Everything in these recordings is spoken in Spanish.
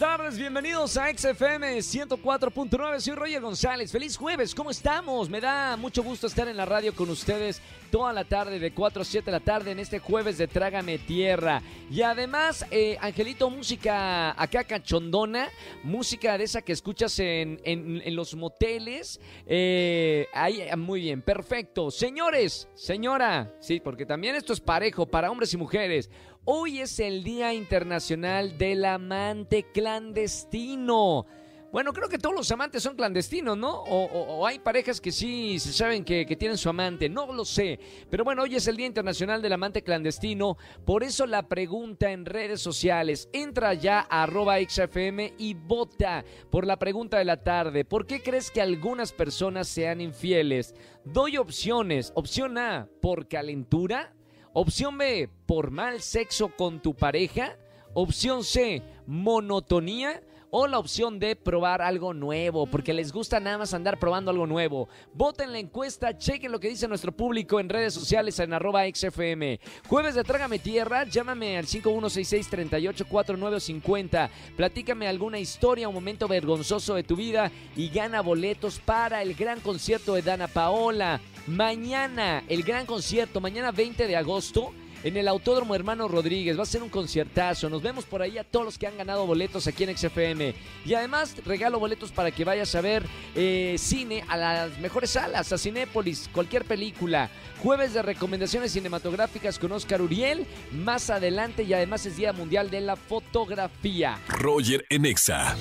tardes, bienvenidos a XFM 104.9. Soy Roger González. Feliz jueves, ¿cómo estamos? Me da mucho gusto estar en la radio con ustedes toda la tarde, de 4 a 7 de la tarde, en este jueves de Trágame Tierra. Y además, eh, Angelito, música acá cachondona, música de esa que escuchas en, en- los moteles. Eh, ahí, muy bien, perfecto. Señores, señora, sí, porque también esto es parejo para hombres y mujeres. Hoy es el Día Internacional del Amante Clandestino. Bueno, creo que todos los amantes son clandestinos, ¿no? O, hay parejas que sí se saben que, que tienen su amante, no lo sé. Pero bueno, hoy es el Día Internacional del Amante Clandestino. Por eso la pregunta en redes sociales. Entra ya a arroba XFM y vota por la pregunta de la tarde. ¿Por qué crees que algunas personas sean infieles? Doy opciones. Opción A, por calentura. Opción B, por mal sexo con tu pareja. Opción C, monotonía. O la opción D, probar algo nuevo, porque les gusta nada más andar probando algo nuevo. Voten la encuesta, chequen lo que dice nuestro público en redes sociales en arroba XFM. Jueves de Trágame Tierra, llámame al 5166-384950. Platícame alguna historia, un momento vergonzoso de tu vida y gana boletos para el gran concierto de Dana Paola. Mañana, el gran concierto, mañana 20 de agosto. En el Autódromo Hermano Rodríguez va a ser un conciertazo. Nos vemos por ahí a todos los que han ganado boletos aquí en XFM. Y además regalo boletos para que vayas a ver eh, cine a las mejores salas, a Cinépolis, cualquier película. Jueves de recomendaciones cinematográficas con Oscar Uriel. Más adelante y además es Día Mundial de la Fotografía. Roger en Exa.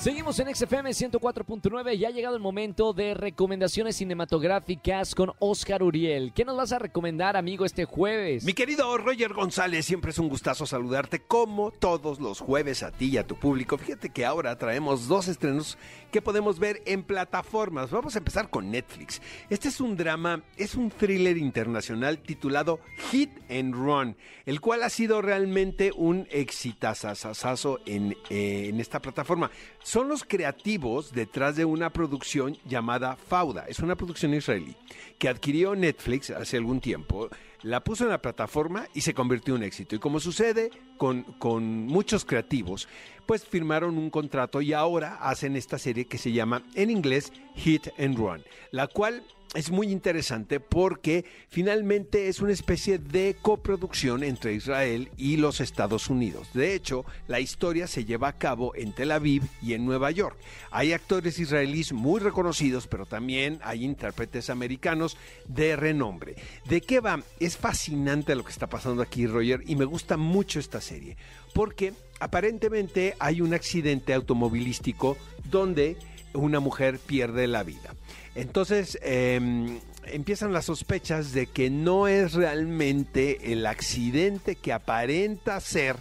Seguimos en XFM 104.9 y ha llegado el momento de recomendaciones cinematográficas con Oscar Uriel. ¿Qué nos vas a recomendar, amigo, este jueves? Mi querido Roger González, siempre es un gustazo saludarte como todos los jueves a ti y a tu público. Fíjate que ahora traemos dos estrenos que podemos ver en plataformas. Vamos a empezar con Netflix. Este es un drama, es un thriller internacional titulado Hit and Run, el cual ha sido realmente un exitazazazo en, eh, en esta plataforma. Son los creativos detrás de una producción llamada Fauda. Es una producción israelí que adquirió Netflix hace algún tiempo, la puso en la plataforma y se convirtió en un éxito. Y como sucede con, con muchos creativos, pues firmaron un contrato y ahora hacen esta serie que se llama en inglés Hit and Run, la cual es muy interesante porque finalmente es una especie de coproducción entre Israel y los Estados Unidos. De hecho, la historia se lleva a cabo en Tel Aviv y en Nueva York. Hay actores israelíes muy reconocidos, pero también hay intérpretes americanos de renombre. ¿De qué va? Es fascinante lo que está pasando aquí, Roger, y me gusta mucho esta serie porque aparentemente hay un accidente automovilístico donde una mujer pierde la vida. Entonces eh, empiezan las sospechas de que no es realmente el accidente que aparenta ser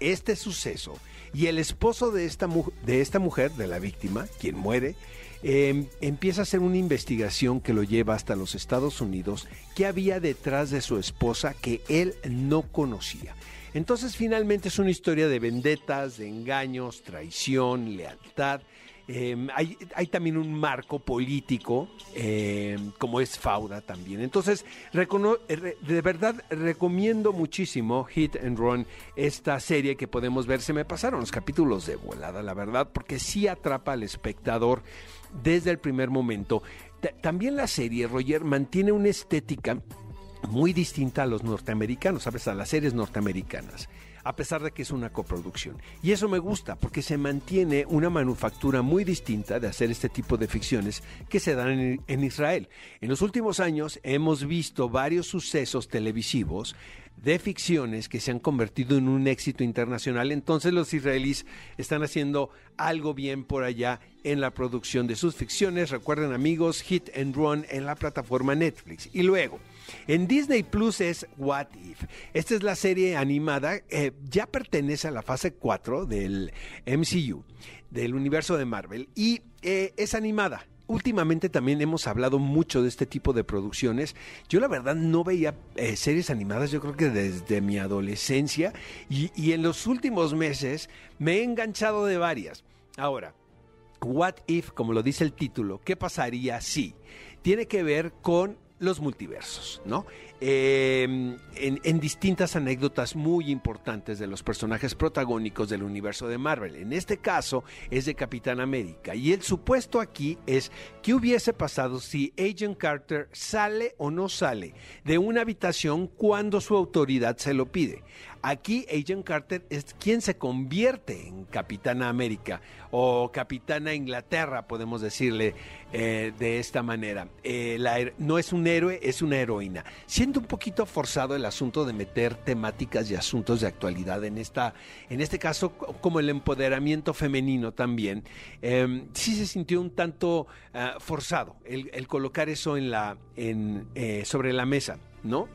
este suceso. Y el esposo de esta, de esta mujer, de la víctima, quien muere, eh, empieza a hacer una investigación que lo lleva hasta los Estados Unidos, que había detrás de su esposa que él no conocía. Entonces finalmente es una historia de vendetas, de engaños, traición, lealtad. Eh, hay, también un marco político, eh, como es Fauda también. Entonces, de verdad recomiendo muchísimo Hit and Run, esta serie que podemos ver. Se me pasaron los capítulos de volada, la verdad, porque sí atrapa al espectador desde el primer momento. Ta- También la serie, Roger, mantiene una estética muy distinta a los norteamericanos, ¿sabes? A las series norteamericanas, a pesar de que es una coproducción. Y eso me gusta porque se mantiene una manufactura muy distinta de hacer este tipo de ficciones que se dan en, Israel. En los últimos años hemos visto varios sucesos televisivos de ficciones que se han convertido en un éxito internacional. Entonces los israelíes están haciendo algo bien por allá en la producción de sus ficciones. Recuerden amigos, Hit and Run en la plataforma Netflix. Y luego, en Disney Plus es What If. Esta es la serie animada, eh, ya pertenece a la fase 4 del MCU, del universo de Marvel, y eh, es animada. Últimamente también hemos hablado mucho de este tipo de producciones. Yo la verdad no veía eh, series animadas, yo creo que desde mi adolescencia, y, y en los últimos meses me he enganchado de varias. Ahora, What if, como lo dice el título, ¿qué pasaría si? Tiene que ver con los multiversos, ¿no? Eh, en, en, distintas anécdotas muy importantes de los personajes protagónicos del universo de Marvel. En este caso es de Capitán América. Y el supuesto aquí es qué hubiese pasado si Agent Carter sale o no sale de una habitación cuando su autoridad se lo pide. Aquí Agent Carter es quien se convierte en Capitana América o Capitana Inglaterra, podemos decirle eh, de esta manera. Eh, no es un héroe, es una heroína. Siendo un poquito forzado el asunto de meter temáticas y asuntos de actualidad en esta, en este caso, como el empoderamiento femenino también, eh, sí se sintió un tanto uh, forzado el, el, colocar eso en la, en, eh, sobre la mesa, ¿no?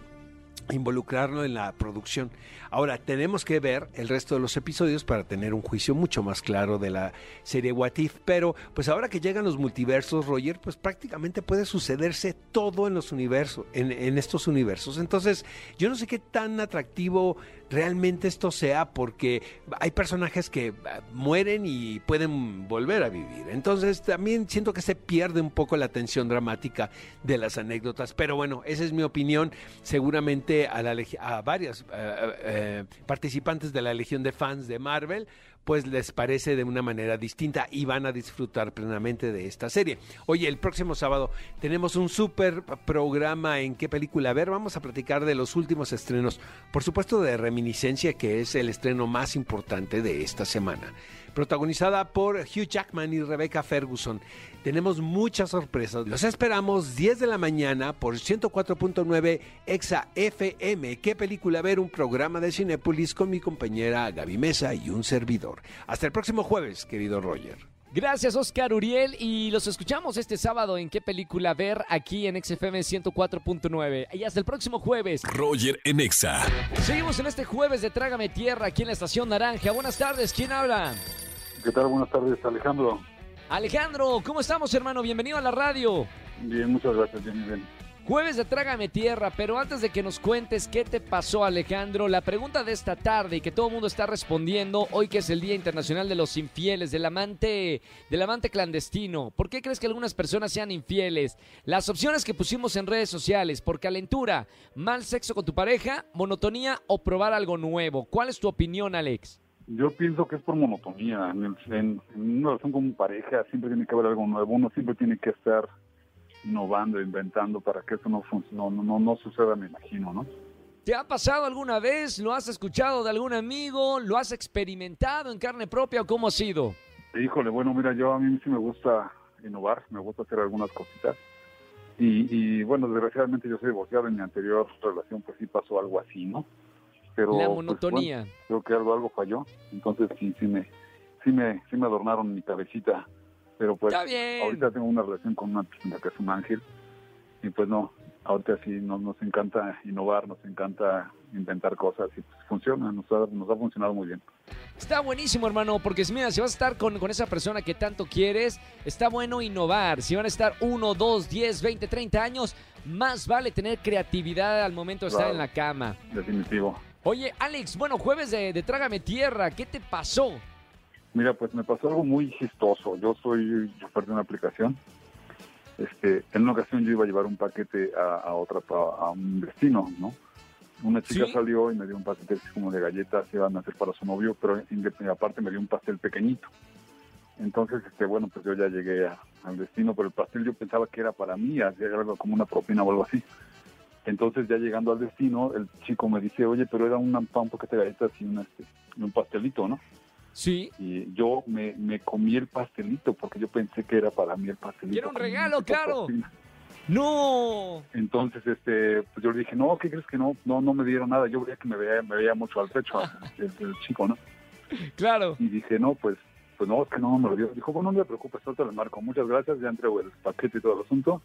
Involucrarlo en la producción. Ahora, tenemos que ver el resto de los episodios para tener un juicio mucho más claro de la serie What If, pero pues ahora que llegan los multiversos, Roger, pues prácticamente puede sucederse todo en los universos, en, en estos universos. Entonces, yo no sé qué tan atractivo realmente esto sea porque hay personajes que mueren y pueden volver a vivir. Entonces también siento que se pierde un poco la tensión dramática de las anécdotas. Pero bueno, esa es mi opinión. Seguramente a, la, varias eh, eh, participantes de la Legión de Fans de Marvel pues les parece de una manera distinta y van a disfrutar plenamente de esta serie. Oye, el próximo sábado tenemos un súper programa en qué película ver. Vamos a platicar de los últimos estrenos, por supuesto de Reminiscencia, que es el estreno más importante de esta semana protagonizada por Hugh Jackman y Rebecca Ferguson. Tenemos muchas sorpresas. Los esperamos 10 de la mañana por 104.9 Exa FM. ¿Qué película ver? Un programa de Cinepolis con mi compañera Gaby Mesa y un servidor. Hasta el próximo jueves, querido Roger. Gracias, Oscar Uriel. Y los escuchamos este sábado en qué película ver aquí en XFM 104.9. Y hasta el próximo jueves. Roger en Exa. Seguimos en este jueves de Trágame Tierra aquí en la Estación Naranja. Buenas tardes, ¿quién habla? ¿Qué tal? Buenas tardes, Alejandro. Alejandro, ¿cómo estamos, hermano? Bienvenido a la radio. Bien, muchas gracias, bien, bien. Jueves de Trágame Tierra, pero antes de que nos cuentes qué te pasó, Alejandro, la pregunta de esta tarde y que todo el mundo está respondiendo hoy que es el Día Internacional de los Infieles, del amante, del amante clandestino. ¿Por qué crees que algunas personas sean infieles? Las opciones que pusimos en redes sociales, por calentura, mal sexo con tu pareja, monotonía o probar algo nuevo. ¿Cuál es tu opinión, Alex? Yo pienso que es por monotonía. En, el, en, en, una relación con pareja siempre tiene que haber algo nuevo. Uno siempre tiene que estar innovando, inventando para que eso no, no, no, no suceda, me imagino, ¿no? ¿Te ha pasado alguna vez? ¿Lo has escuchado de algún amigo? ¿Lo has experimentado en carne propia o cómo ha sido? Híjole, bueno, mira, yo a mí sí me gusta innovar, me gusta hacer algunas cositas. Y, y bueno, desgraciadamente yo soy divorciado en mi anterior relación, pues sí pasó algo así, ¿no? Pero la monotonía. Pues, bueno, creo que algo algo falló, entonces sí sí me sí me sí me adornaron mi cabecita, pero pues ahorita tengo una relación con una persona que es un ángel y pues no, ahorita sí nos, nos encanta innovar, nos encanta inventar cosas y pues funciona, nos ha, nos ha funcionado muy bien. Está buenísimo, hermano, porque mira, si vas a estar con, con esa persona que tanto quieres, está bueno innovar. Si van a estar uno, dos, diez, veinte, treinta años, más vale tener creatividad al momento de Claro. estar en la cama. Definitivo. Oye, Alex, bueno, jueves de, de Trágame Tierra, ¿qué te pasó? Mira, pues me pasó algo muy chistoso. Yo soy chofer de una aplicación. Este, en una ocasión yo iba a llevar un paquete a, a otra a un destino, ¿no? Una chica Sí. salió y me dio un paquete así como de galletas que iban a hacer para su novio, pero aparte me dio un pastel pequeñito. Entonces, este, bueno, pues yo ya llegué a- al destino, pero el pastel yo pensaba que era para mí, hacía algo como una propina o algo así. Entonces, ya llegando al destino, el chico me dice, oye, pero era un paquete de galletas y, una, este, un pastelito, ¿no? Sí. Y yo me, me comí el pastelito porque yo pensé que era para mí el pastelito. Era un regalo, claro. No. Entonces, este, pues yo le dije, no, ¿qué crees que no? No, no me dieron nada. Yo veía que me veía, me veía mucho al pecho el, el chico, ¿no? Claro. Y dije, no, pues, pues no, es que no me lo dio. Dijo, bueno, no te preocupes, ahorita le marco. Muchas gracias, ya entrego el paquete y todo el asunto.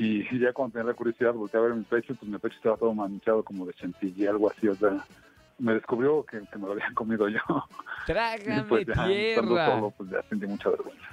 Y ya cuando tenía la curiosidad, volteé a ver mi pecho, pues mi pecho estaba todo manchado como de chantilly, algo así, o sea, me descubrió que, que me lo habían comido yo. Y Trágame pues ya, estando Tierra. solo, pues ya sentí mucha vergüenza.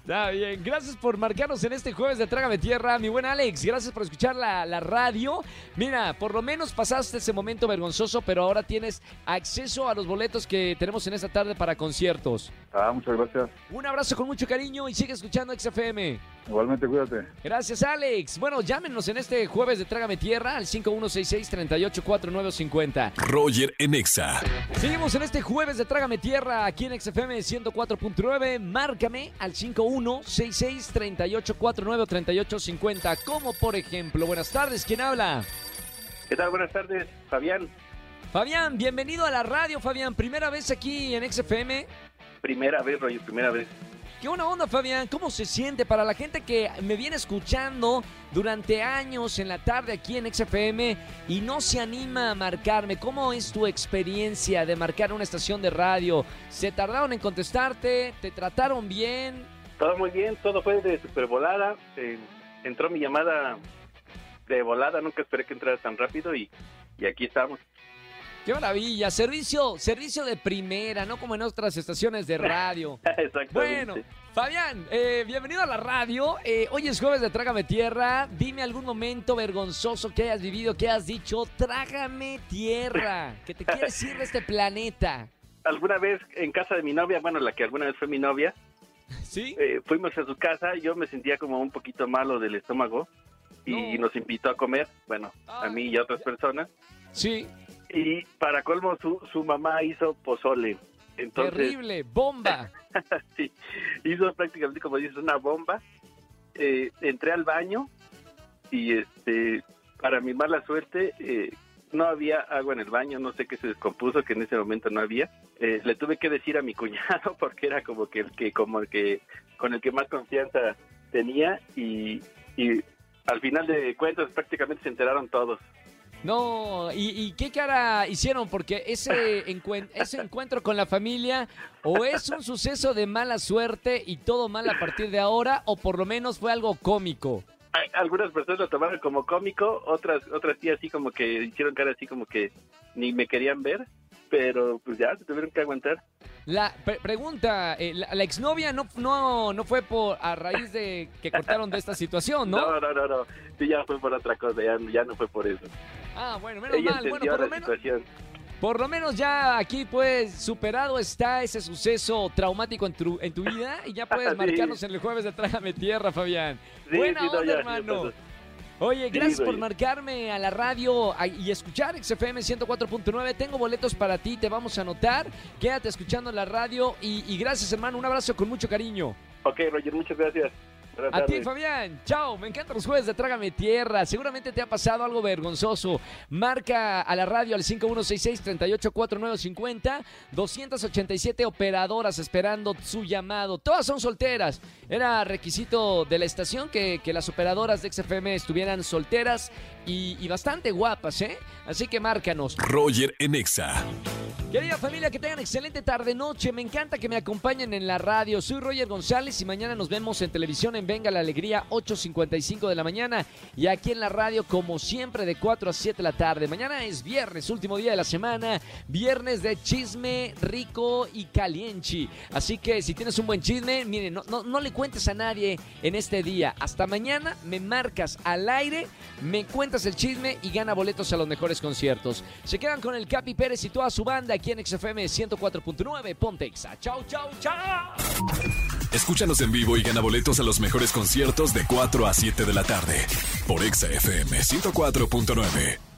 Está bien, gracias por marcarnos en este jueves de Trágame Tierra, mi buen Alex. Gracias por escuchar la, la radio. Mira, por lo menos pasaste ese momento vergonzoso, pero ahora tienes acceso a los boletos que tenemos en esta tarde para conciertos. Ah, muchas gracias. Un abrazo con mucho cariño y sigue escuchando XFM. Igualmente, cuídate. Gracias, Alex. Bueno, llámenos en este jueves de Trágame Tierra al 5166-384950. Roger en Exa. Seguimos en este jueves de Trágame Tierra aquí en XFM 104.9. Márcame al 5166-3849-3850. Como por ejemplo, buenas tardes, ¿quién habla? ¿Qué tal? Buenas tardes, Fabián. Fabián, bienvenido a la radio, Fabián. Primera vez aquí en XFM. Primera vez, Roger, primera vez. ¿Qué buena onda, Fabián? ¿Cómo se siente para la gente que me viene escuchando durante años en la tarde aquí en XFM y no se anima a marcarme? ¿Cómo es tu experiencia de marcar una estación de radio? ¿Se tardaron en contestarte? ¿Te trataron bien? Todo muy bien, todo fue de super volada. Eh, entró mi llamada de volada, nunca esperé que entrara tan rápido y, y aquí estamos. ¡Qué maravilla! Servicio, servicio de primera, no como en otras estaciones de radio. Exactamente. Bueno, Fabián, eh, bienvenido a la radio. Eh, hoy es jueves de Trágame Tierra. Dime algún momento vergonzoso que hayas vivido, que has dicho, trágame tierra, que te quieres ir de este planeta. Alguna vez en casa de mi novia, bueno, la que alguna vez fue mi novia, ¿Sí? eh, fuimos a su casa, yo me sentía como un poquito malo del estómago y No. nos invitó a comer, bueno, a mí y a otras personas. Sí, Y para colmo, su, su mamá hizo pozole. Entonces, terrible, bomba. sí, hizo prácticamente como dices una bomba. Eh, entré al baño y este para mi mala suerte eh, no había agua en el baño, no sé qué se descompuso, que en ese momento no había. Eh, le tuve que decir a mi cuñado porque era como que el que como el que con el que más confianza tenía y, y al final de cuentas prácticamente se enteraron todos. No, ¿y, qué cara hicieron? Porque ese, ese encuentro con la familia o es un suceso de mala suerte y todo mal a partir de ahora, o por lo menos fue algo cómico. Algunas personas lo tomaron como cómico, otras otras sí así como que hicieron cara así como que ni me querían ver, pero pues ya se tuvieron que aguantar. La pre- pregunta, eh, la, la exnovia no, no, no fue por a raíz de que cortaron de esta situación, ¿no? No, no, no, no. Sí, ya fue por otra cosa, ya, ya no fue por eso. Ah, bueno, menos Ella mal. Bueno, por lo menos, situación. por lo menos ya aquí pues superado está ese suceso traumático en tu, en tu vida y ya puedes Sí. marcarnos en el jueves de Trágame Tierra, Fabián. Sí, Buena sí, no, onda, ya, sí, hermano. Oye, gracias por marcarme a la radio y escuchar XFM 104.9. Tengo boletos para ti, te vamos a anotar. Quédate escuchando la radio y, y gracias, hermano. Un abrazo con mucho cariño. Ok, Roger, muchas gracias. Buenas A ti. Fabián. Chao. Me encantan los jueves de Trágame Tierra. Seguramente te ha pasado algo vergonzoso. Marca a la radio al 5166-384950. 287 operadoras esperando su llamado. Todas son solteras. Era requisito de la estación que, que las operadoras de XFM estuvieran solteras y, y bastante guapas, ¿eh? Así que márcanos. Roger en Exa. Querida familia, que tengan excelente tarde-noche. Me encanta que me acompañen en la radio. Soy Roger González y mañana nos vemos en televisión en Venga la Alegría, 8.55 de la mañana. Y aquí en la radio, como siempre, de 4 a 7 de la tarde. Mañana es viernes, último día de la semana. Viernes de chisme rico y calienchi. Así que si tienes un buen chisme, miren, no, no, no le cuentes a nadie en este día. Hasta mañana me marcas al aire, me cuentas el chisme y gana boletos a los mejores conciertos. Se quedan con el Capi Pérez y toda su banda aquí en XFM 104.9 Pontexa. Chau, chau, chau. Escúchanos en vivo y gana boletos a los mejores conciertos de 4 a 7 de la tarde. Por Exa FM 104.9.